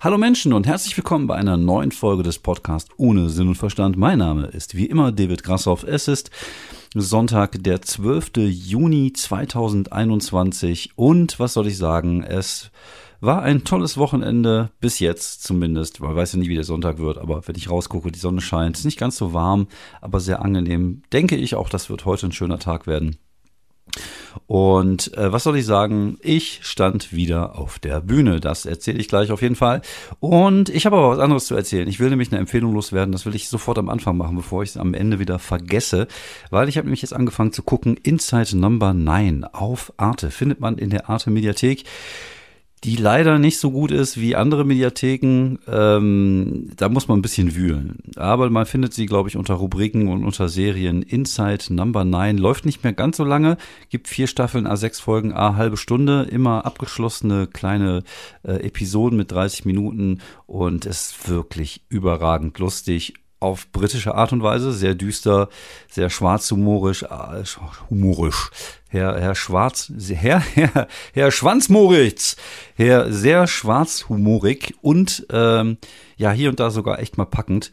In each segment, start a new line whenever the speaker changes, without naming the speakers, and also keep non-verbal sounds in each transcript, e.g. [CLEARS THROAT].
Hallo Menschen und herzlich willkommen bei einer neuen Folge des Podcasts ohne Sinn und Verstand. Mein Name ist wie immer David Grassoff. Es ist Sonntag, der 12. Juni 2021 und was soll ich sagen, es war ein tolles Wochenende, bis jetzt zumindest. Man weiß ja nie, wie der Sonntag wird, aber wenn ich rausgucke, die Sonne scheint, ist nicht ganz so warm, aber sehr angenehm. Denke ich auch, das wird heute ein schöner Tag werden. Und äh, was soll ich sagen? Ich stand wieder auf der Bühne. Das erzähle ich gleich auf jeden Fall. Und ich habe aber was anderes zu erzählen. Ich will nämlich eine Empfehlung loswerden. Das will ich sofort am Anfang machen, bevor ich es am Ende wieder vergesse. Weil ich habe nämlich jetzt angefangen zu gucken. Inside Number 9 auf Arte. Findet man in der Arte Mediathek die leider nicht so gut ist wie andere Mediatheken. Ähm, da muss man ein bisschen wühlen. Aber man findet sie, glaube ich, unter Rubriken und unter Serien. Inside Number 9 läuft nicht mehr ganz so lange. Gibt vier Staffeln, A6 Folgen, A halbe Stunde. Immer abgeschlossene kleine äh, Episoden mit 30 Minuten und ist wirklich überragend lustig auf britische Art und Weise, sehr düster, sehr schwarzhumorisch, äh, humorisch. Herr, Herr Schwarz, Herr, [LAUGHS] Herr, Herr Schwanzmoritz, Herr sehr schwarzhumorig und ähm, ja, hier und da sogar echt mal packend.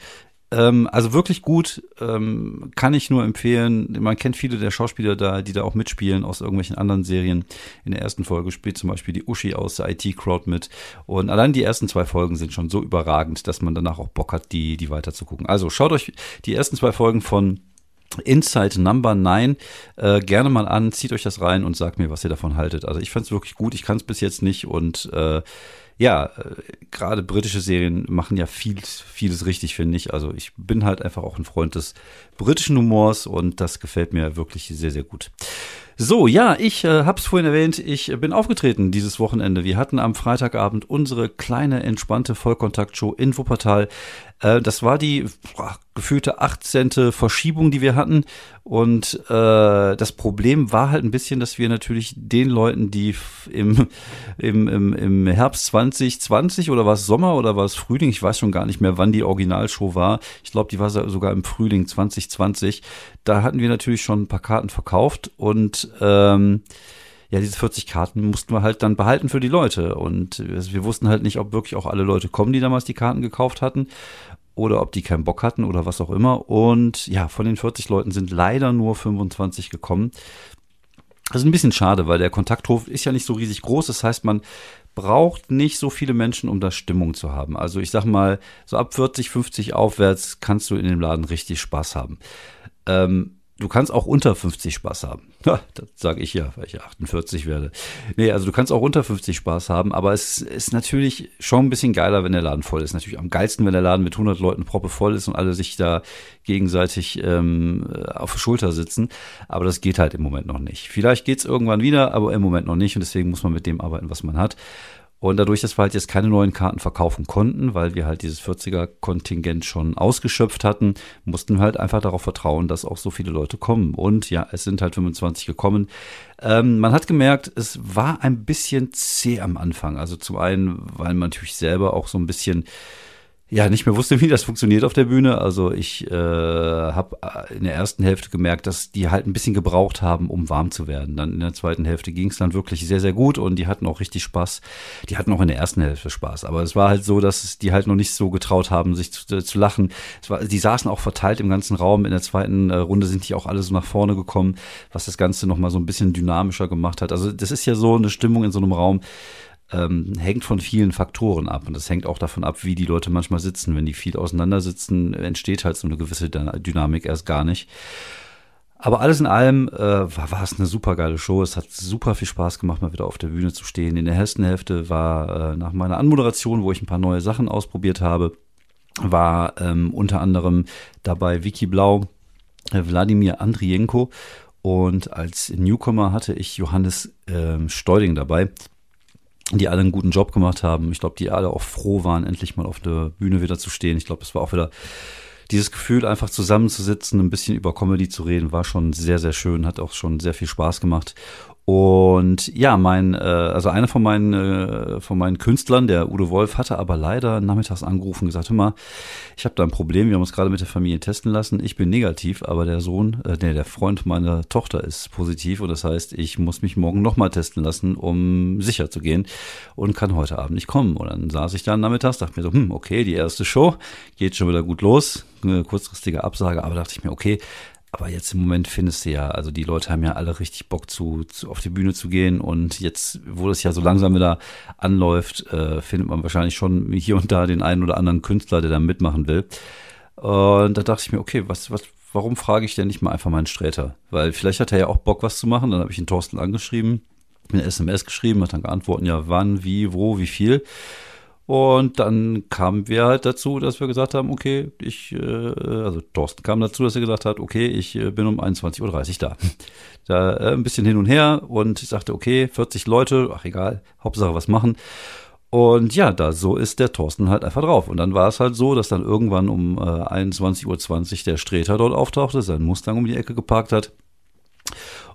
Ähm, also wirklich gut, ähm, kann ich nur empfehlen. Man kennt viele der Schauspieler da, die da auch mitspielen aus irgendwelchen anderen Serien. In der ersten Folge spielt zum Beispiel die Uschi aus der IT-Crowd mit. Und allein die ersten zwei Folgen sind schon so überragend, dass man danach auch Bock hat, die, die weiter zu gucken. Also schaut euch die ersten zwei Folgen von Inside Number 9 äh, gerne mal an, zieht euch das rein und sagt mir, was ihr davon haltet. Also ich fand es wirklich gut, ich kann es bis jetzt nicht und äh, ja, äh, gerade britische Serien machen ja viel, vieles richtig, finde ich. Also ich bin halt einfach auch ein Freund des britischen Humors und das gefällt mir wirklich sehr, sehr gut. So, ja, ich äh, habe es vorhin erwähnt, ich bin aufgetreten dieses Wochenende. Wir hatten am Freitagabend unsere kleine, entspannte Vollkontaktshow in Wuppertal. Äh, das war die boah, gefühlte 18. Verschiebung, die wir hatten. Und äh, das Problem war halt ein bisschen, dass wir natürlich den Leuten, die im, im, im, im Herbst 2020 oder war es Sommer oder war es Frühling, ich weiß schon gar nicht mehr, wann die Originalshow war. Ich glaube, die war sogar im Frühling 2020. Da hatten wir natürlich schon ein paar Karten verkauft und ähm, ja, diese 40 Karten mussten wir halt dann behalten für die Leute. Und wir wussten halt nicht, ob wirklich auch alle Leute kommen, die damals die Karten gekauft hatten. Oder ob die keinen Bock hatten oder was auch immer. Und ja, von den 40 Leuten sind leider nur 25 gekommen. Das ist ein bisschen schade, weil der Kontakthof ist ja nicht so riesig groß. Das heißt, man braucht nicht so viele Menschen, um da Stimmung zu haben. Also ich sag mal, so ab 40, 50 aufwärts kannst du in dem Laden richtig Spaß haben. Ähm, Du kannst auch unter 50 Spaß haben. Das sage ich ja, weil ich 48 werde. Nee, also du kannst auch unter 50 Spaß haben, aber es ist natürlich schon ein bisschen geiler, wenn der Laden voll ist. Natürlich am geilsten, wenn der Laden mit 100 Leuten proppe voll ist und alle sich da gegenseitig ähm, auf der Schulter sitzen. Aber das geht halt im Moment noch nicht. Vielleicht geht's irgendwann wieder, aber im Moment noch nicht und deswegen muss man mit dem arbeiten, was man hat. Und dadurch, dass wir halt jetzt keine neuen Karten verkaufen konnten, weil wir halt dieses 40er-Kontingent schon ausgeschöpft hatten, mussten wir halt einfach darauf vertrauen, dass auch so viele Leute kommen. Und ja, es sind halt 25 gekommen. Ähm, man hat gemerkt, es war ein bisschen zäh am Anfang. Also zum einen, weil man natürlich selber auch so ein bisschen ja nicht mehr wusste, wie das funktioniert auf der Bühne. Also ich äh, habe in der ersten Hälfte gemerkt, dass die halt ein bisschen gebraucht haben, um warm zu werden. Dann in der zweiten Hälfte ging es dann wirklich sehr, sehr gut und die hatten auch richtig Spaß. Die hatten auch in der ersten Hälfte Spaß. Aber es war halt so, dass die halt noch nicht so getraut haben, sich zu, zu lachen. Es war, die saßen auch verteilt im ganzen Raum. In der zweiten äh, Runde sind die auch alle so nach vorne gekommen, was das Ganze nochmal so ein bisschen dynamischer gemacht hat. Also das ist ja so eine Stimmung in so einem Raum ähm, hängt von vielen Faktoren ab. Und das hängt auch davon ab, wie die Leute manchmal sitzen. Wenn die viel auseinandersitzen, entsteht halt so eine gewisse Dynamik erst gar nicht. Aber alles in allem äh, war, war es eine super geile Show. Es hat super viel Spaß gemacht, mal wieder auf der Bühne zu stehen. In der ersten Hälfte war äh, nach meiner Anmoderation, wo ich ein paar neue Sachen ausprobiert habe, war ähm, unter anderem dabei Vicky Blau, äh, Wladimir Andrienko und als Newcomer hatte ich Johannes ähm, Steuding dabei die alle einen guten Job gemacht haben. Ich glaube, die alle auch froh waren, endlich mal auf der Bühne wieder zu stehen. Ich glaube, es war auch wieder dieses Gefühl, einfach zusammenzusitzen, ein bisschen über Comedy zu reden, war schon sehr, sehr schön, hat auch schon sehr viel Spaß gemacht. Und ja, mein, äh, also einer von meinen, äh, von meinen Künstlern, der Udo Wolf, hatte aber leider nachmittags angerufen und gesagt, hör mal, ich habe da ein Problem, wir haben uns gerade mit der Familie testen lassen. Ich bin negativ, aber der Sohn, äh, nee, der Freund meiner Tochter ist positiv und das heißt, ich muss mich morgen nochmal testen lassen, um sicher zu gehen und kann heute Abend nicht kommen. Und dann saß ich dann nachmittags, dachte mir so, hm, okay, die erste Show geht schon wieder gut los, eine kurzfristige Absage, aber dachte ich mir, okay, aber jetzt im Moment findest du ja, also die Leute haben ja alle richtig Bock zu, zu auf die Bühne zu gehen und jetzt, wo das ja so langsam wieder anläuft, äh, findet man wahrscheinlich schon hier und da den einen oder anderen Künstler, der da mitmachen will. Und da dachte ich mir, okay, was, was, warum frage ich denn nicht mal einfach meinen Sträter? Weil vielleicht hat er ja auch Bock, was zu machen. Dann habe ich ihn Thorsten angeschrieben, eine SMS geschrieben, hat dann geantwortet, ja, wann, wie, wo, wie viel. Und dann kamen wir halt dazu, dass wir gesagt haben, okay, ich, äh, also Thorsten kam dazu, dass er gesagt hat, okay, ich äh, bin um 21.30 Uhr da. Da äh, ein bisschen hin und her und ich sagte, okay, 40 Leute, ach egal, Hauptsache was machen. Und ja, da so ist der Thorsten halt einfach drauf. Und dann war es halt so, dass dann irgendwann um äh, 21.20 Uhr der Streter dort auftauchte, sein Mustang um die Ecke geparkt hat.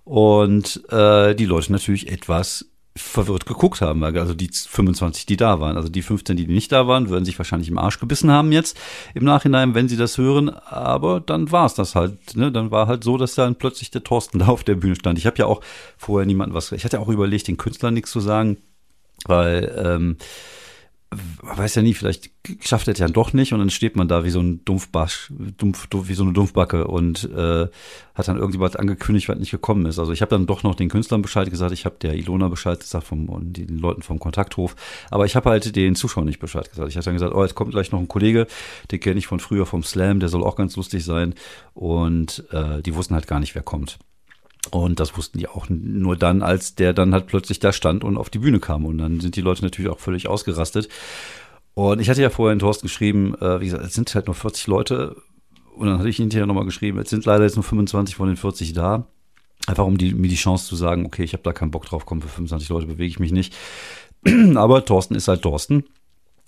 Und äh, die Leute natürlich etwas verwirrt geguckt haben, also die 25, die da waren. Also die 15, die nicht da waren, würden sich wahrscheinlich im Arsch gebissen haben jetzt im Nachhinein, wenn sie das hören. Aber dann war es das halt. Ne? Dann war halt so, dass dann plötzlich der Thorsten [LAUGHS] da auf der Bühne stand. Ich habe ja auch vorher niemanden was. Ich hatte auch überlegt, den Künstlern nichts zu sagen, weil ähm, man weiß ja nie, vielleicht schafft er es ja doch nicht und dann steht man da wie so ein Dumpfbasch, dumpf, dumpf, wie so eine Dumpfbacke und äh, hat dann irgendjemand angekündigt, was nicht gekommen ist. Also ich habe dann doch noch den Künstlern Bescheid gesagt, ich habe der Ilona Bescheid gesagt vom und den Leuten vom Kontakthof, aber ich habe halt den Zuschauern nicht Bescheid gesagt. Ich habe dann gesagt, oh, jetzt kommt gleich noch ein Kollege, den kenne ich von früher vom Slam, der soll auch ganz lustig sein und äh, die wussten halt gar nicht, wer kommt. Und das wussten die auch nur dann, als der dann halt plötzlich da stand und auf die Bühne kam. Und dann sind die Leute natürlich auch völlig ausgerastet. Und ich hatte ja vorher in Thorsten geschrieben, äh, wie gesagt, es sind halt nur 40 Leute. Und dann hatte ich hinterher nochmal geschrieben, es sind leider jetzt nur 25 von den 40 da. Einfach um die, mir die Chance zu sagen, okay, ich habe da keinen Bock drauf, komm, für 25 Leute bewege ich mich nicht. [CLEARS THROAT] Aber Thorsten ist halt Thorsten.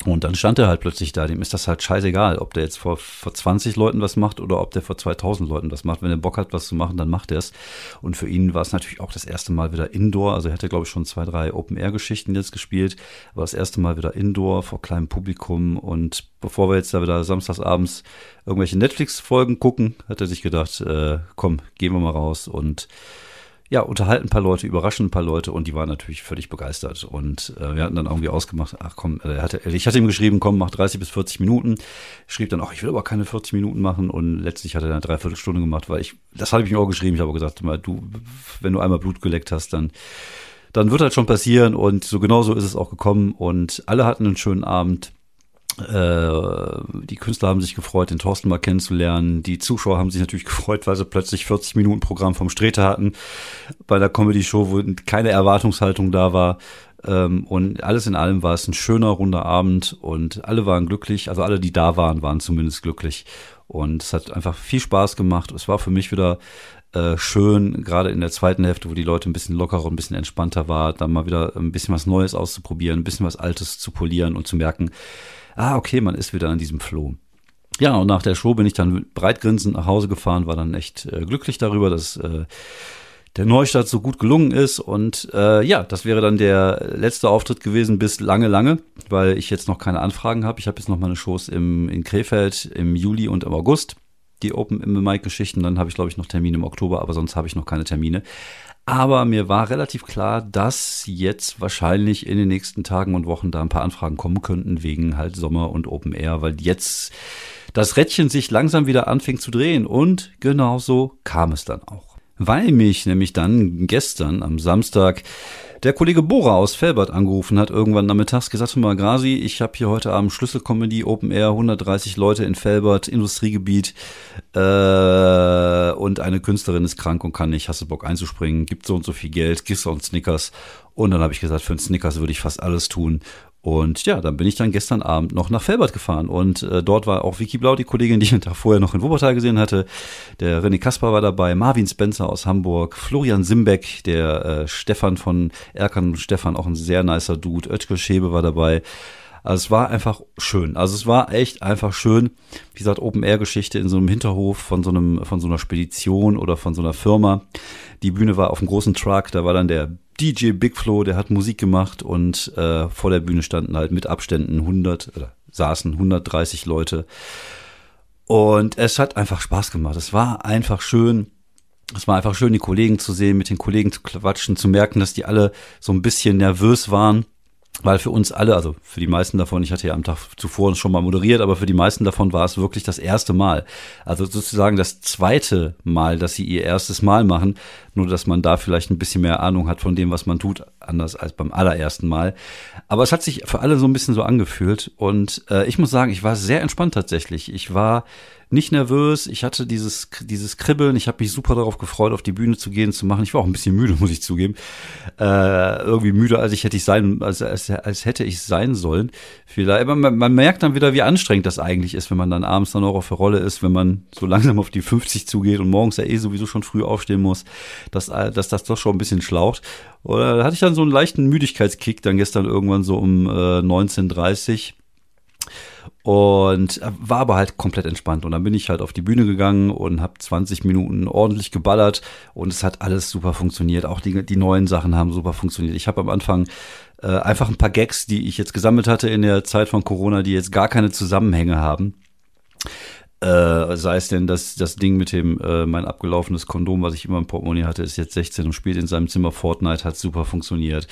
Und dann stand er halt plötzlich da, dem ist das halt scheißegal, ob der jetzt vor, vor 20 Leuten was macht oder ob der vor 2000 Leuten was macht. Wenn er Bock hat, was zu machen, dann macht er es. Und für ihn war es natürlich auch das erste Mal wieder Indoor. Also er hatte, glaube ich, schon zwei, drei Open-Air-Geschichten jetzt gespielt. Aber das erste Mal wieder Indoor vor kleinem Publikum. Und bevor wir jetzt da wieder samstagsabends irgendwelche Netflix-Folgen gucken, hat er sich gedacht, äh, komm, gehen wir mal raus und ja, unterhalten ein paar Leute, überraschen ein paar Leute und die waren natürlich völlig begeistert. Und äh, wir hatten dann irgendwie ausgemacht, ach komm, äh, hatte, ich hatte ihm geschrieben, komm, mach 30 bis 40 Minuten. Schrieb dann, ach, ich will aber keine 40 Minuten machen und letztlich hat er eine Dreiviertelstunde gemacht, weil ich, das habe ich mir auch geschrieben, ich habe gesagt, mal, du, wenn du einmal Blut geleckt hast, dann dann wird halt schon passieren und so genau so ist es auch gekommen und alle hatten einen schönen Abend. Äh, die Künstler haben sich gefreut, den Thorsten mal kennenzulernen. Die Zuschauer haben sich natürlich [LAUGHS] gefreut, weil sie plötzlich 40 Minuten Programm vom Streter hatten bei der Comedy-Show, wo keine Erwartungshaltung da war. Ähm, und alles in allem war es ein schöner, runder Abend und alle waren glücklich. Also alle, die da waren, waren zumindest glücklich. Und es hat einfach viel Spaß gemacht. Es war für mich wieder äh, schön, gerade in der zweiten Hälfte, wo die Leute ein bisschen lockerer und ein bisschen entspannter war, dann mal wieder ein bisschen was Neues auszuprobieren, ein bisschen was Altes zu polieren und zu merken, ah, okay, man ist wieder an diesem Floh. Ja, und nach der Show bin ich dann breitgrinsend nach Hause gefahren, war dann echt äh, glücklich darüber, dass äh, der Neustart so gut gelungen ist. Und äh, ja, das wäre dann der letzte Auftritt gewesen bis lange, lange, weil ich jetzt noch keine Anfragen habe. Ich habe jetzt noch meine Shows im, in Krefeld im Juli und im August. Die Open im Mic-Geschichten, dann habe ich, glaube ich, noch Termine im Oktober, aber sonst habe ich noch keine Termine. Aber mir war relativ klar, dass jetzt wahrscheinlich in den nächsten Tagen und Wochen da ein paar Anfragen kommen könnten wegen halt Sommer und Open Air, weil jetzt das Rädchen sich langsam wieder anfing zu drehen und genauso kam es dann auch. Weil mich nämlich dann gestern am Samstag der Kollege Bora aus Felbert angerufen hat, irgendwann nachmittags gesagt, mal Grasi, ich habe hier heute Abend Schlüsselcomedy, Open Air, 130 Leute in Felbert, Industriegebiet äh, und eine Künstlerin ist krank und kann nicht, hast du Bock einzuspringen, gibt so und so viel Geld, gibst uns Snickers. Und dann habe ich gesagt, für einen Snickers würde ich fast alles tun. Und ja, dann bin ich dann gestern Abend noch nach Felbert gefahren und äh, dort war auch Vicky Blau, die Kollegin, die ich Tag vorher noch in Wuppertal gesehen hatte. Der René Kaspar war dabei, Marvin Spencer aus Hamburg, Florian Simbeck, der äh, Stefan von Erkan und Stefan, auch ein sehr nicer Dude, Oetker Schäbe war dabei. Also es war einfach schön. Also es war echt einfach schön. Wie gesagt, Open-Air-Geschichte in so einem Hinterhof von so einem, von so einer Spedition oder von so einer Firma. Die Bühne war auf einem großen Truck, da war dann der DJ Big Flo, der hat Musik gemacht und äh, vor der Bühne standen halt mit Abständen 100 oder saßen 130 Leute. Und es hat einfach Spaß gemacht. Es war einfach schön. Es war einfach schön, die Kollegen zu sehen, mit den Kollegen zu quatschen, zu merken, dass die alle so ein bisschen nervös waren weil für uns alle, also für die meisten davon, ich hatte ja am Tag zuvor schon mal moderiert, aber für die meisten davon war es wirklich das erste Mal. Also sozusagen das zweite Mal, dass sie ihr erstes Mal machen, nur dass man da vielleicht ein bisschen mehr Ahnung hat von dem, was man tut, anders als beim allerersten Mal. Aber es hat sich für alle so ein bisschen so angefühlt und äh, ich muss sagen, ich war sehr entspannt tatsächlich. Ich war nicht nervös. Ich hatte dieses, dieses Kribbeln. Ich habe mich super darauf gefreut, auf die Bühne zu gehen, zu machen. Ich war auch ein bisschen müde, [LAUGHS] muss ich zugeben. Äh, irgendwie müde, als ich hätte ich sein, als, als, als hätte ich sein sollen. Vielleicht, aber man, man merkt dann wieder, wie anstrengend das eigentlich ist, wenn man dann abends dann auch auf der Rolle ist, wenn man so langsam auf die 50 zugeht und morgens ja eh sowieso schon früh aufstehen muss, dass, dass das doch schon ein bisschen schlaucht. Oder da hatte ich dann so einen leichten Müdigkeitskick dann gestern irgendwann so um äh, 19.30 und war aber halt komplett entspannt. Und dann bin ich halt auf die Bühne gegangen und habe 20 Minuten ordentlich geballert und es hat alles super funktioniert. Auch die, die neuen Sachen haben super funktioniert. Ich habe am Anfang äh, einfach ein paar Gags, die ich jetzt gesammelt hatte in der Zeit von Corona, die jetzt gar keine Zusammenhänge haben äh, sei es denn, dass das Ding mit dem, äh, mein abgelaufenes Kondom, was ich immer im Portemonnaie hatte, ist jetzt 16 und spielt in seinem Zimmer Fortnite, hat super funktioniert.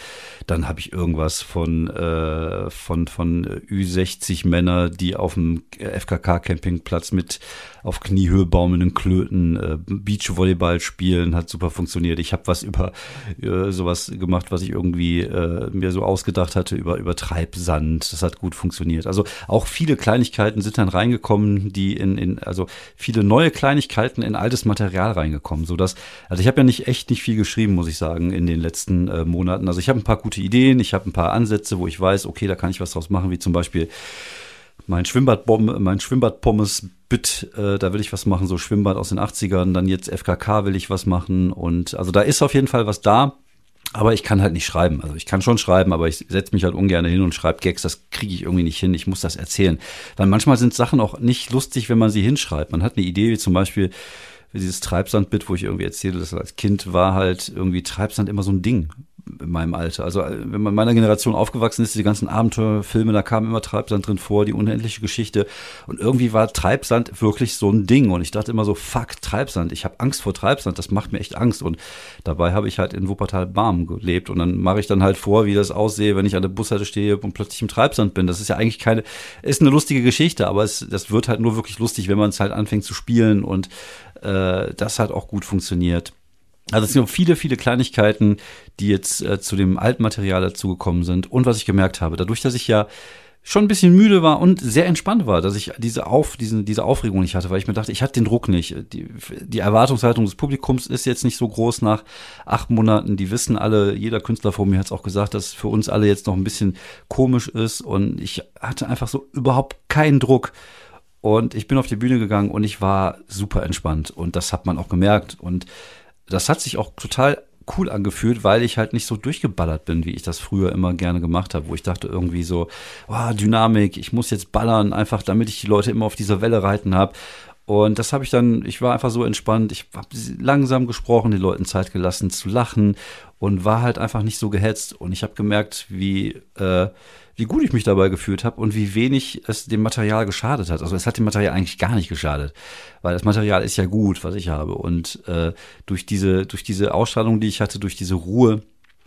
Dann habe ich irgendwas von, äh, von, von Ü60 Männer, die auf dem FKK-Campingplatz mit auf Kniehöhe baumelnden Klöten äh, Beachvolleyball spielen, hat super funktioniert. Ich habe was über äh, sowas gemacht, was ich irgendwie äh, mir so ausgedacht hatte, über, über Treibsand. Das hat gut funktioniert. Also auch viele Kleinigkeiten sind dann reingekommen, die in, in, also viele neue Kleinigkeiten in altes Material reingekommen, so dass, also ich habe ja nicht echt nicht viel geschrieben, muss ich sagen, in den letzten äh, Monaten. Also ich habe ein paar gute Ideen, ich habe ein paar Ansätze, wo ich weiß, okay, da kann ich was draus machen, wie zum Beispiel mein Schwimmbadbombe, mein Schwimmbadpommes-Bit, äh, da will ich was machen, so Schwimmbad aus den 80ern, dann jetzt FKK will ich was machen und also da ist auf jeden Fall was da. Aber ich kann halt nicht schreiben. Also ich kann schon schreiben, aber ich setze mich halt ungern hin und schreibe Gags. Das kriege ich irgendwie nicht hin. Ich muss das erzählen. Weil manchmal sind Sachen auch nicht lustig, wenn man sie hinschreibt. Man hat eine Idee, wie zum Beispiel dieses Treibsand-Bit, wo ich irgendwie erzähle, dass als Kind war halt irgendwie Treibsand immer so ein Ding in meinem Alter. Also äh, wenn man in meiner Generation aufgewachsen ist, die ganzen Abenteuerfilme, da kam immer Treibsand drin vor, die unendliche Geschichte. Und irgendwie war Treibsand wirklich so ein Ding. Und ich dachte immer so, fuck, Treibsand. Ich habe Angst vor Treibsand, das macht mir echt Angst. Und dabei habe ich halt in Wuppertal-Barm gelebt. Und dann mache ich dann halt vor, wie das aussehe, wenn ich an der Bushalte stehe und plötzlich im Treibsand bin. Das ist ja eigentlich keine, ist eine lustige Geschichte, aber es, das wird halt nur wirklich lustig, wenn man es halt anfängt zu spielen. Und äh, das hat auch gut funktioniert. Also es sind viele, viele Kleinigkeiten, die jetzt äh, zu dem Altmaterial dazugekommen sind. Und was ich gemerkt habe, dadurch, dass ich ja schon ein bisschen müde war und sehr entspannt war, dass ich diese, Auf, diese, diese Aufregung nicht hatte, weil ich mir dachte, ich hatte den Druck nicht. Die, die Erwartungshaltung des Publikums ist jetzt nicht so groß nach acht Monaten. Die wissen alle, jeder Künstler vor mir hat es auch gesagt, dass es für uns alle jetzt noch ein bisschen komisch ist. Und ich hatte einfach so überhaupt keinen Druck. Und ich bin auf die Bühne gegangen und ich war super entspannt. Und das hat man auch gemerkt. Und das hat sich auch total cool angefühlt, weil ich halt nicht so durchgeballert bin, wie ich das früher immer gerne gemacht habe, wo ich dachte irgendwie so, oh, Dynamik, ich muss jetzt ballern, einfach damit ich die Leute immer auf dieser Welle reiten habe. Und das habe ich dann, ich war einfach so entspannt, ich habe langsam gesprochen, den Leuten Zeit gelassen zu lachen und war halt einfach nicht so gehetzt. Und ich habe gemerkt, wie äh, wie gut ich mich dabei gefühlt habe und wie wenig es dem Material geschadet hat. Also es hat dem Material eigentlich gar nicht geschadet, weil das Material ist ja gut, was ich habe. Und äh, durch diese, durch diese Ausstrahlung, die ich hatte, durch diese Ruhe,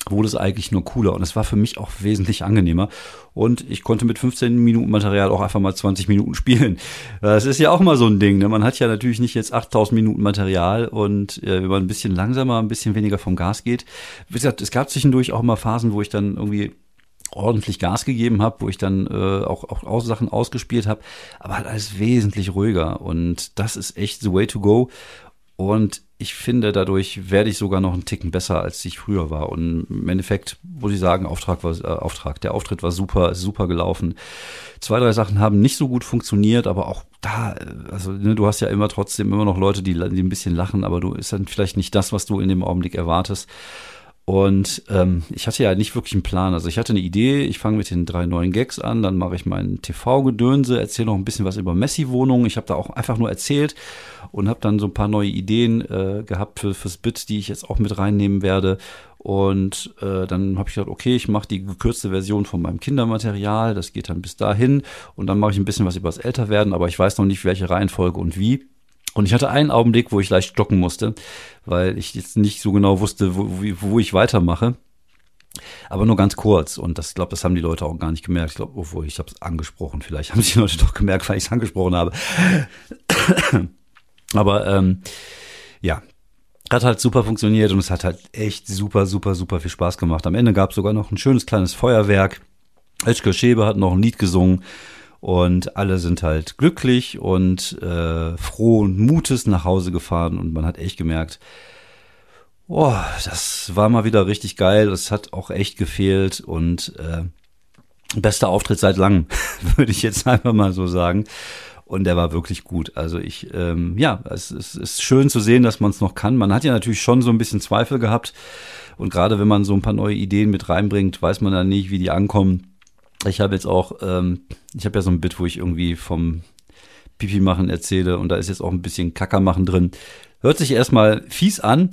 wurde es eigentlich nur cooler und es war für mich auch wesentlich angenehmer und ich konnte mit 15 Minuten Material auch einfach mal 20 Minuten [LAUGHS] spielen. Das ist ja auch mal so ein Ding, ne? man hat ja natürlich nicht jetzt 8000 Minuten Material und äh, wenn man ein bisschen langsamer, ein bisschen weniger vom Gas geht. Wie gesagt, es gab zwischendurch auch mal Phasen, wo ich dann irgendwie ordentlich Gas gegeben habe, wo ich dann äh, auch, auch aus Sachen ausgespielt habe, aber halt alles wesentlich ruhiger und das ist echt the way to go und ich finde, dadurch werde ich sogar noch einen Ticken besser, als ich früher war. Und im Endeffekt muss ich sagen, Auftrag war äh, Auftrag. Der Auftritt war super, super gelaufen. Zwei, drei Sachen haben nicht so gut funktioniert, aber auch da, äh, also ne, du hast ja immer trotzdem immer noch Leute, die, die ein bisschen lachen, aber du ist dann vielleicht nicht das, was du in dem Augenblick erwartest. Und ähm, ich hatte ja nicht wirklich einen Plan. Also ich hatte eine Idee, ich fange mit den drei neuen Gags an, dann mache ich meinen TV-Gedönse, erzähle noch ein bisschen was über Messi-Wohnungen. Ich habe da auch einfach nur erzählt und habe dann so ein paar neue Ideen äh, gehabt für, fürs Bit, die ich jetzt auch mit reinnehmen werde. Und äh, dann habe ich gedacht, okay, ich mache die gekürzte Version von meinem Kindermaterial, das geht dann bis dahin. Und dann mache ich ein bisschen was über das Älterwerden, aber ich weiß noch nicht, welche Reihenfolge und wie. Und ich hatte einen Augenblick, wo ich leicht stocken musste, weil ich jetzt nicht so genau wusste, wo, wo ich weitermache. Aber nur ganz kurz. Und das, glaube, das haben die Leute auch gar nicht gemerkt. Ich glaube, obwohl ich habe es angesprochen. Vielleicht haben sie die [LAUGHS] Leute doch gemerkt, weil ich es angesprochen habe. [COUGHS] Aber ähm, ja, hat halt super funktioniert und es hat halt echt super, super, super viel Spaß gemacht. Am Ende gab es sogar noch ein schönes kleines Feuerwerk. Özgür Schäbe hat noch ein Lied gesungen und alle sind halt glücklich und äh, froh und mutes nach Hause gefahren. Und man hat echt gemerkt, oh, das war mal wieder richtig geil. Es hat auch echt gefehlt. Und äh, bester Auftritt seit langem, [LAUGHS] würde ich jetzt einfach mal so sagen. Und der war wirklich gut. Also ich, ähm, ja, es, es ist schön zu sehen, dass man es noch kann. Man hat ja natürlich schon so ein bisschen Zweifel gehabt. Und gerade wenn man so ein paar neue Ideen mit reinbringt, weiß man dann nicht, wie die ankommen. Ich habe jetzt auch, ähm, ich habe ja so ein Bit, wo ich irgendwie vom Pipi machen erzähle und da ist jetzt auch ein bisschen Kacker machen drin. Hört sich erstmal fies an,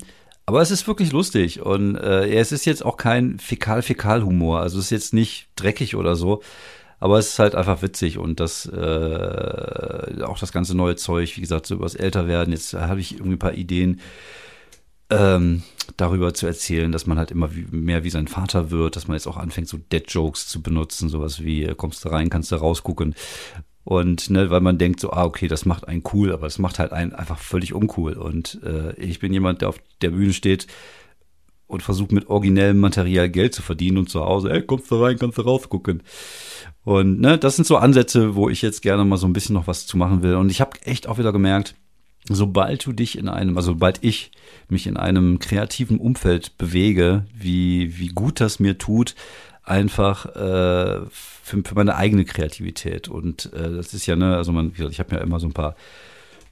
aber es ist wirklich lustig und äh, es ist jetzt auch kein Fäkal-Fäkal-Humor. Also es ist jetzt nicht dreckig oder so, aber es ist halt einfach witzig und das äh, auch das ganze neue Zeug, wie gesagt, so übers Älterwerden. Jetzt habe ich irgendwie ein paar Ideen. Ähm, darüber zu erzählen, dass man halt immer wie, mehr wie sein Vater wird, dass man jetzt auch anfängt, so Dead-Jokes zu benutzen, sowas wie, äh, kommst du rein, kannst du rausgucken. Und ne, weil man denkt so, ah, okay, das macht einen cool, aber es macht halt einen einfach völlig uncool. Und äh, ich bin jemand, der auf der Bühne steht und versucht mit originellem Material Geld zu verdienen und zu Hause, ey, kommst du rein, kannst du rausgucken. Und ne, das sind so Ansätze, wo ich jetzt gerne mal so ein bisschen noch was zu machen will. Und ich habe echt auch wieder gemerkt, sobald du dich in einem, also sobald ich mich in einem kreativen Umfeld bewege, wie, wie gut das mir tut, einfach äh, für, für meine eigene Kreativität. Und äh, das ist ja, ne, also man, ich habe ja immer so ein paar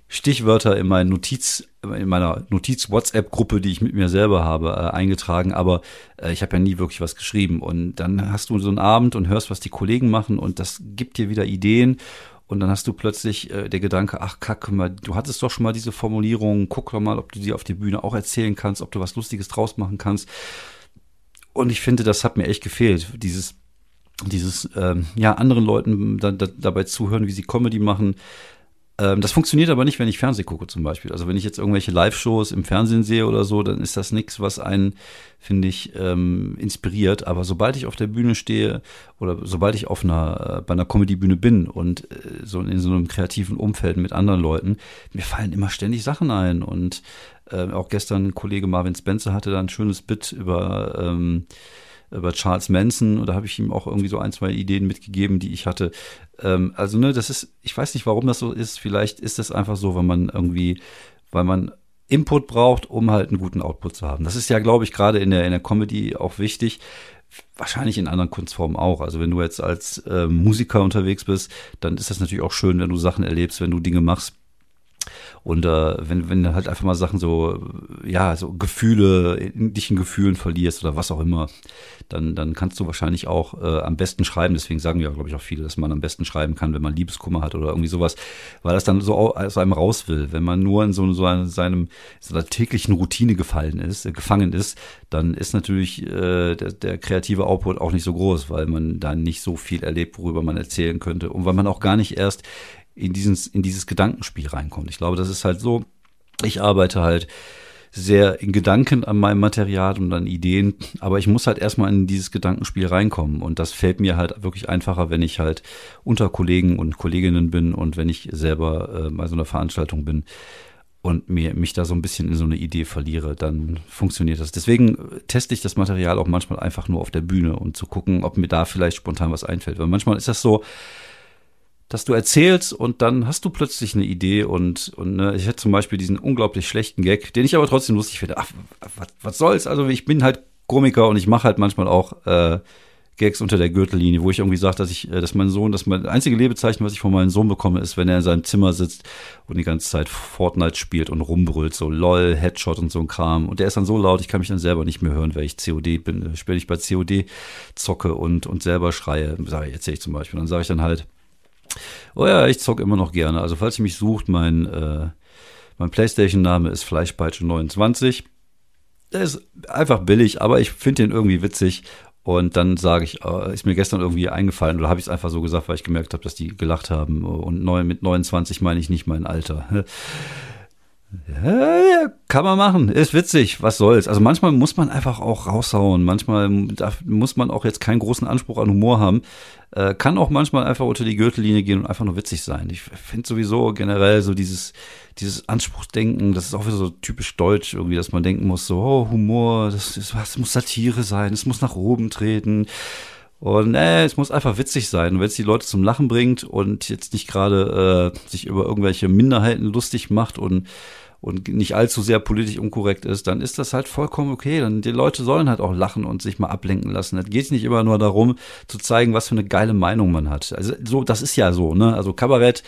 Stichwörter in meinen Notiz, in meiner Notiz-WhatsApp-Gruppe, die ich mit mir selber habe, äh, eingetragen, aber äh, ich habe ja nie wirklich was geschrieben. Und dann hast du so einen Abend und hörst, was die Kollegen machen und das gibt dir wieder Ideen und dann hast du plötzlich äh, der Gedanke, ach kack, mal, du hattest doch schon mal diese Formulierung, guck doch mal, ob du die auf der Bühne auch erzählen kannst, ob du was Lustiges draus machen kannst. Und ich finde, das hat mir echt gefehlt, dieses, dieses, ähm, ja, anderen Leuten da, da, dabei zuhören, wie sie Comedy machen, ähm, das funktioniert aber nicht, wenn ich Fernsehen gucke zum Beispiel. Also wenn ich jetzt irgendwelche Live-Shows im Fernsehen sehe oder so, dann ist das nichts, was einen, finde ich, ähm, inspiriert. Aber sobald ich auf der Bühne stehe oder sobald ich auf einer, äh, bei einer Comedy-Bühne bin und äh, so in so einem kreativen Umfeld mit anderen Leuten, mir fallen immer ständig Sachen ein. Und äh, auch gestern Kollege Marvin Spencer hatte da ein schönes Bit über ähm, über Charles Manson und da habe ich ihm auch irgendwie so ein, zwei Ideen mitgegeben, die ich hatte. Ähm, also, ne, das ist, ich weiß nicht, warum das so ist. Vielleicht ist es einfach so, wenn man irgendwie, weil man Input braucht, um halt einen guten Output zu haben. Das ist ja, glaube ich, gerade in der, in der Comedy auch wichtig. Wahrscheinlich in anderen Kunstformen auch. Also wenn du jetzt als äh, Musiker unterwegs bist, dann ist das natürlich auch schön, wenn du Sachen erlebst, wenn du Dinge machst, und äh, wenn, wenn du halt einfach mal Sachen so, ja, so Gefühle, in dich in Gefühlen verlierst oder was auch immer, dann, dann kannst du wahrscheinlich auch äh, am besten schreiben. Deswegen sagen ja, glaube ich, auch viele, dass man am besten schreiben kann, wenn man Liebeskummer hat oder irgendwie sowas, weil das dann so aus einem raus will. Wenn man nur in so, so einem, seinem, so einer täglichen Routine gefallen ist, äh, gefangen ist, dann ist natürlich äh, der, der kreative Output auch nicht so groß, weil man da nicht so viel erlebt, worüber man erzählen könnte und weil man auch gar nicht erst in, dieses, in dieses Gedankenspiel reinkommt. Ich glaube, das ist halt so, ich arbeite halt sehr in Gedanken an meinem Material und an Ideen, aber ich muss halt erstmal in dieses Gedankenspiel reinkommen und das fällt mir halt wirklich einfacher, wenn ich halt unter Kollegen und Kolleginnen bin und wenn ich selber äh, bei so einer Veranstaltung bin und mir, mich da so ein bisschen in so eine Idee verliere, dann funktioniert das. Deswegen teste ich das Material auch manchmal einfach nur auf der Bühne und zu gucken, ob mir da vielleicht spontan was einfällt. Weil manchmal ist das so, dass du erzählst und dann hast du plötzlich eine Idee und, und ne, ich hätte zum Beispiel diesen unglaublich schlechten Gag, den ich aber trotzdem lustig finde. Ach, was, was soll's? Also ich bin halt Komiker und ich mache halt manchmal auch äh, Gags unter der Gürtellinie, wo ich irgendwie sage, dass ich, äh, dass mein Sohn, dass mein einzige Lebezeichen, was ich von meinem Sohn bekomme, ist, wenn er in seinem Zimmer sitzt und die ganze Zeit Fortnite spielt und rumbrüllt, so LOL, Headshot und so ein Kram. Und der ist dann so laut, ich kann mich dann selber nicht mehr hören, weil ich COD bin, spiele ich bei COD zocke und, und selber schreie, sage ich, erzähle ich zum Beispiel. Dann sage ich dann halt, oh ja, ich zocke immer noch gerne. Also falls ihr mich sucht, mein, äh, mein Playstation-Name ist Fleischpeitsche29. Der ist einfach billig, aber ich finde den irgendwie witzig und dann sage ich, äh, ist mir gestern irgendwie eingefallen oder habe ich es einfach so gesagt, weil ich gemerkt habe, dass die gelacht haben. Und neu, mit 29 meine ich nicht mein Alter. Ja, kann man machen. Ist witzig. Was soll's? Also manchmal muss man einfach auch raushauen. Manchmal muss man auch jetzt keinen großen Anspruch an Humor haben. Äh, kann auch manchmal einfach unter die Gürtellinie gehen und einfach nur witzig sein. Ich finde sowieso generell so dieses, dieses Anspruchsdenken, das ist auch wieder so typisch deutsch irgendwie, dass man denken muss, so, oh, Humor, das, ist, das muss Satire sein, es muss nach oben treten. Und äh, es muss einfach witzig sein. Und wenn es die Leute zum Lachen bringt und jetzt nicht gerade äh, sich über irgendwelche Minderheiten lustig macht und, und nicht allzu sehr politisch unkorrekt ist, dann ist das halt vollkommen okay. Dann die Leute sollen halt auch lachen und sich mal ablenken lassen. Es geht nicht immer nur darum, zu zeigen, was für eine geile Meinung man hat. Also so, das ist ja so, ne? Also Kabarett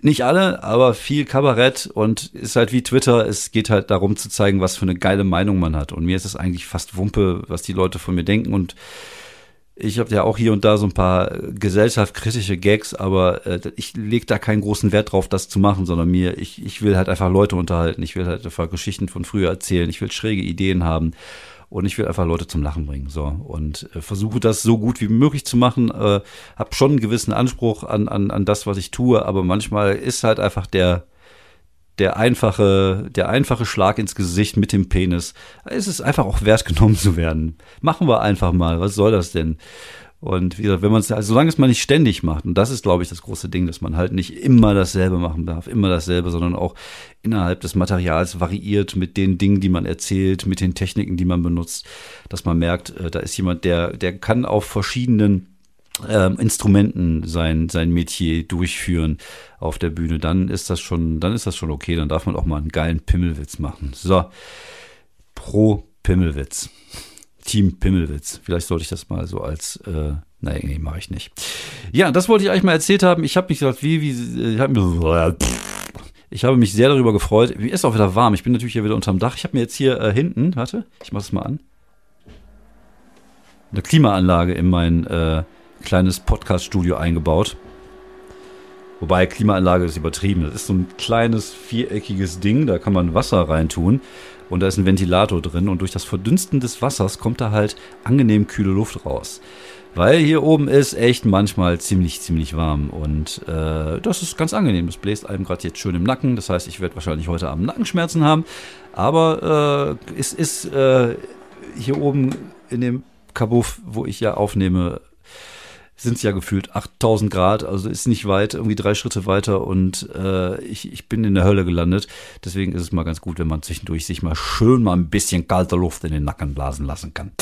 nicht alle, aber viel Kabarett und ist halt wie Twitter. Es geht halt darum zu zeigen, was für eine geile Meinung man hat. Und mir ist es eigentlich fast Wumpe, was die Leute von mir denken und ich habe ja auch hier und da so ein paar gesellschaftskritische Gags, aber äh, ich lege da keinen großen Wert drauf, das zu machen, sondern mir, ich, ich will halt einfach Leute unterhalten. Ich will halt einfach Geschichten von früher erzählen. Ich will schräge Ideen haben und ich will einfach Leute zum Lachen bringen. So und äh, versuche das so gut wie möglich zu machen. Äh, habe schon einen gewissen Anspruch an, an, an das, was ich tue, aber manchmal ist halt einfach der der einfache, der einfache Schlag ins Gesicht mit dem Penis. Es ist einfach auch wert [LAUGHS] genommen zu werden. Machen wir einfach mal. Was soll das denn? Und wie gesagt, wenn man es, also solange es man nicht ständig macht, und das ist, glaube ich, das große Ding, dass man halt nicht immer dasselbe machen darf, immer dasselbe, sondern auch innerhalb des Materials variiert mit den Dingen, die man erzählt, mit den Techniken, die man benutzt, dass man merkt, äh, da ist jemand, der, der kann auf verschiedenen ähm, Instrumenten sein, sein Metier durchführen auf der Bühne, dann ist das schon, dann ist das schon okay, dann darf man auch mal einen geilen Pimmelwitz machen. So, pro Pimmelwitz. Team Pimmelwitz. Vielleicht sollte ich das mal so als, äh, nein, nee, mache ich nicht. Ja, das wollte ich eigentlich mal erzählt haben. Ich habe mich gesagt, wie, wie, ich habe mir, [LAUGHS] habe mich sehr darüber gefreut. Mir ist auch wieder warm. Ich bin natürlich hier wieder unterm Dach. Ich habe mir jetzt hier äh, hinten, warte, ich mache es mal an, eine Klimaanlage in mein äh, kleines Podcast-Studio eingebaut. Wobei Klimaanlage ist übertrieben. Das ist so ein kleines viereckiges Ding, da kann man Wasser reintun und da ist ein Ventilator drin und durch das Verdünsten des Wassers kommt da halt angenehm kühle Luft raus. Weil hier oben ist echt manchmal ziemlich, ziemlich warm und äh, das ist ganz angenehm. Das bläst einem gerade jetzt schön im Nacken. Das heißt, ich werde wahrscheinlich heute Abend Nackenschmerzen haben. Aber äh, es ist äh, hier oben in dem Kabuff, wo ich ja aufnehme, sind es ja gefühlt 8000 Grad, also ist nicht weit, irgendwie drei Schritte weiter und äh, ich, ich bin in der Hölle gelandet. Deswegen ist es mal ganz gut, wenn man zwischendurch sich mal schön mal ein bisschen kalte Luft in den Nacken blasen lassen kann.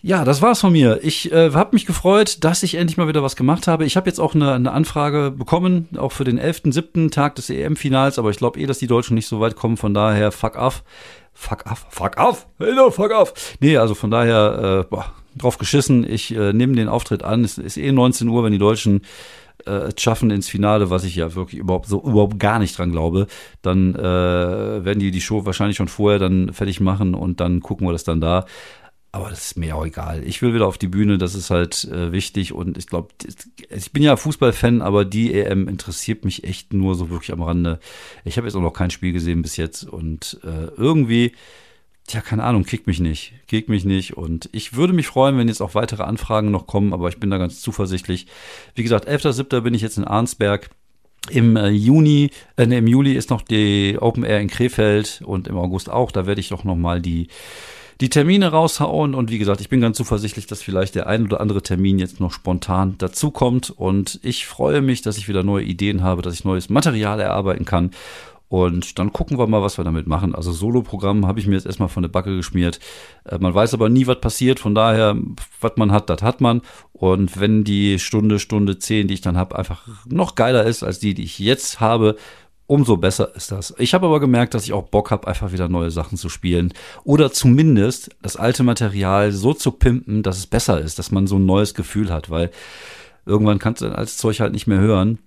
Ja, das war's von mir. Ich äh, habe mich gefreut, dass ich endlich mal wieder was gemacht habe. Ich habe jetzt auch eine, eine Anfrage bekommen, auch für den 11.7. Tag des EM-Finals, aber ich glaube eh, dass die Deutschen nicht so weit kommen, von daher fuck off. Fuck off, fuck off, hello, fuck off. Nee, also von daher, äh, boah, drauf geschissen. Ich äh, nehme den Auftritt an. Es ist eh 19 Uhr, wenn die Deutschen äh, schaffen ins Finale, was ich ja wirklich überhaupt so überhaupt gar nicht dran glaube, dann äh, werden die die Show wahrscheinlich schon vorher dann fertig machen und dann gucken wir das dann da. Aber das ist mir auch egal. Ich will wieder auf die Bühne, das ist halt äh, wichtig und ich glaube, ich bin ja Fußballfan, aber die EM interessiert mich echt nur so wirklich am Rande. Ich habe jetzt auch noch kein Spiel gesehen bis jetzt und äh, irgendwie Tja, keine Ahnung, kickt mich nicht. Kickt mich nicht. Und ich würde mich freuen, wenn jetzt auch weitere Anfragen noch kommen, aber ich bin da ganz zuversichtlich. Wie gesagt, 11.7. bin ich jetzt in Arnsberg. Im äh, Juni, äh, nee, im Juli ist noch die Open Air in Krefeld und im August auch. Da werde ich doch noch mal die die Termine raushauen und wie gesagt, ich bin ganz zuversichtlich, dass vielleicht der ein oder andere Termin jetzt noch spontan dazukommt und ich freue mich, dass ich wieder neue Ideen habe, dass ich neues Material erarbeiten kann und dann gucken wir mal, was wir damit machen. Also Solo-Programm habe ich mir jetzt erstmal von der Backe geschmiert. Äh, man weiß aber nie, was passiert. Von daher, was man hat, das hat man. Und wenn die Stunde, Stunde zehn, die ich dann habe, einfach noch geiler ist als die, die ich jetzt habe, umso besser ist das. Ich habe aber gemerkt, dass ich auch Bock habe, einfach wieder neue Sachen zu spielen. Oder zumindest das alte Material so zu pimpen, dass es besser ist, dass man so ein neues Gefühl hat, weil irgendwann kannst du als Zeug halt nicht mehr hören.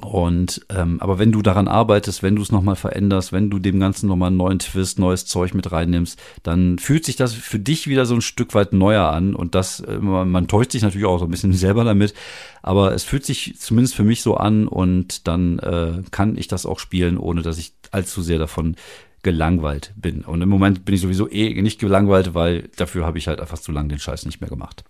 Und ähm, aber wenn du daran arbeitest, wenn du es nochmal veränderst, wenn du dem Ganzen nochmal einen neuen Twist, neues Zeug mit reinnimmst, dann fühlt sich das für dich wieder so ein Stück weit neuer an. Und das, äh, man täuscht sich natürlich auch so ein bisschen [LAUGHS] selber damit, aber es fühlt sich zumindest für mich so an und dann äh, kann ich das auch spielen, ohne dass ich allzu sehr davon gelangweilt bin. Und im Moment bin ich sowieso eh nicht gelangweilt, weil dafür habe ich halt einfach zu lange den Scheiß nicht mehr gemacht.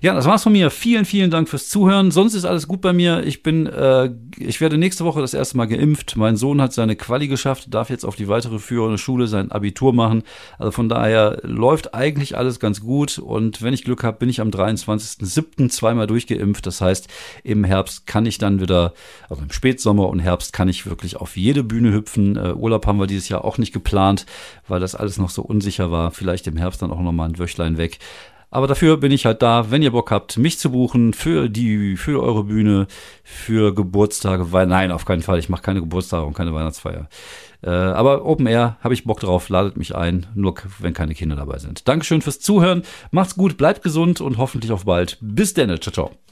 Ja, das war's von mir. Vielen, vielen Dank fürs Zuhören. Sonst ist alles gut bei mir. Ich bin, äh, ich werde nächste Woche das erste Mal geimpft. Mein Sohn hat seine Quali geschafft, darf jetzt auf die weitere führende Schule sein Abitur machen. Also von daher läuft eigentlich alles ganz gut. Und wenn ich Glück habe, bin ich am 23.07. zweimal durchgeimpft. Das heißt, im Herbst kann ich dann wieder, also im Spätsommer und Herbst kann ich wirklich auf jede Bühne hüpfen. Äh, Urlaub haben wir dieses Jahr auch nicht geplant, weil das alles noch so unsicher war. Vielleicht im Herbst dann auch noch mal ein Wöchlein weg. Aber dafür bin ich halt da, wenn ihr Bock habt, mich zu buchen für die, für eure Bühne, für Geburtstage, weil nein, auf keinen Fall, ich mache keine Geburtstage und keine Weihnachtsfeier. Äh, aber Open Air habe ich Bock drauf, ladet mich ein, nur wenn keine Kinder dabei sind. Dankeschön fürs Zuhören, macht's gut, bleibt gesund und hoffentlich auf bald. Bis dann, ciao, ciao.